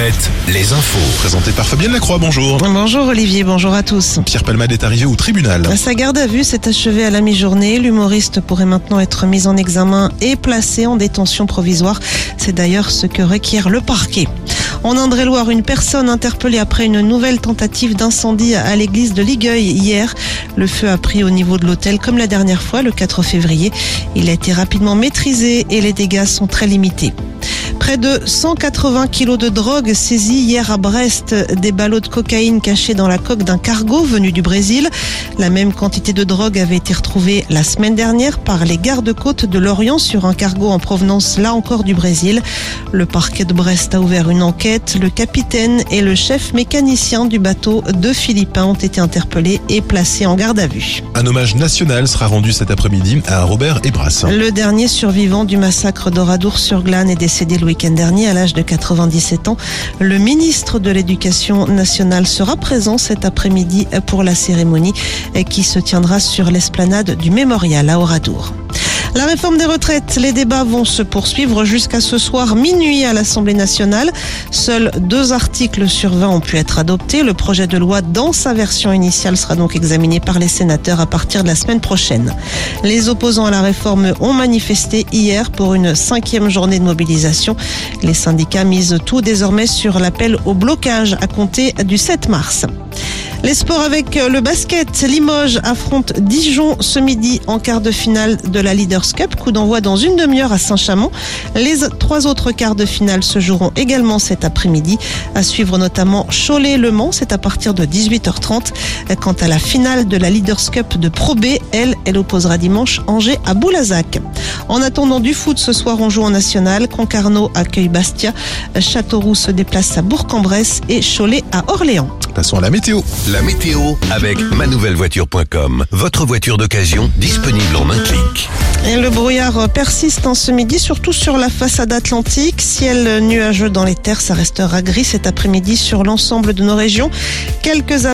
Alouette, les infos. Présenté par Fabienne Lacroix, bonjour. Bonjour Olivier, bonjour à tous. Pierre Palmade est arrivé au tribunal. Sa garde à vue s'est achevée à la mi-journée. L'humoriste pourrait maintenant être mis en examen et placé en détention provisoire. C'est d'ailleurs ce que requiert le parquet. En Indre-et-Loire, une personne interpellée après une nouvelle tentative d'incendie à l'église de Ligueuil hier. Le feu a pris au niveau de l'hôtel comme la dernière fois, le 4 février. Il a été rapidement maîtrisé et les dégâts sont très limités. Près de 180 kilos de drogue saisis hier à Brest, des ballots de cocaïne cachés dans la coque d'un cargo venu du Brésil. La même quantité de drogue avait été retrouvée la semaine dernière par les gardes-côtes de Lorient sur un cargo en provenance là encore du Brésil. Le parquet de Brest a ouvert une enquête. Le capitaine et le chef mécanicien du bateau, deux Philippins, ont été interpellés et placés en garde à vue. Un hommage national sera rendu cet après-midi à Robert Ebras. Le dernier survivant du massacre d'Oradour-sur-Glane est décédé le dernier à l'âge de 97 ans. Le ministre de l'Éducation nationale sera présent cet après-midi pour la cérémonie qui se tiendra sur l'esplanade du mémorial à Oradour. La réforme des retraites, les débats vont se poursuivre jusqu'à ce soir minuit à l'Assemblée nationale. Seuls deux articles sur 20 ont pu être adoptés. Le projet de loi dans sa version initiale sera donc examiné par les sénateurs à partir de la semaine prochaine. Les opposants à la réforme ont manifesté hier pour une cinquième journée de mobilisation. Les syndicats misent tout désormais sur l'appel au blocage à compter du 7 mars. Les sports avec le basket. Limoges affronte Dijon ce midi en quart de finale de la Leaders Cup. Coup d'envoi dans une demi-heure à Saint-Chamond. Les trois autres quarts de finale se joueront également cet après-midi. À suivre notamment Cholet-Le Mans. C'est à partir de 18h30. Quant à la finale de la Leaders Cup de Pro B, elle, elle opposera dimanche Angers à Boulazac. En attendant du foot, ce soir on joue en national. Concarneau accueille Bastia. Châteauroux se déplace à Bourg-en-Bresse et Cholet à Orléans. Passons à la météo. La météo avec manouvellevoiture.com. Votre voiture d'occasion disponible en un clic. Et le brouillard persiste en ce midi, surtout sur la façade atlantique. Ciel nuageux dans les terres, ça restera gris cet après-midi sur l'ensemble de nos régions. Quelques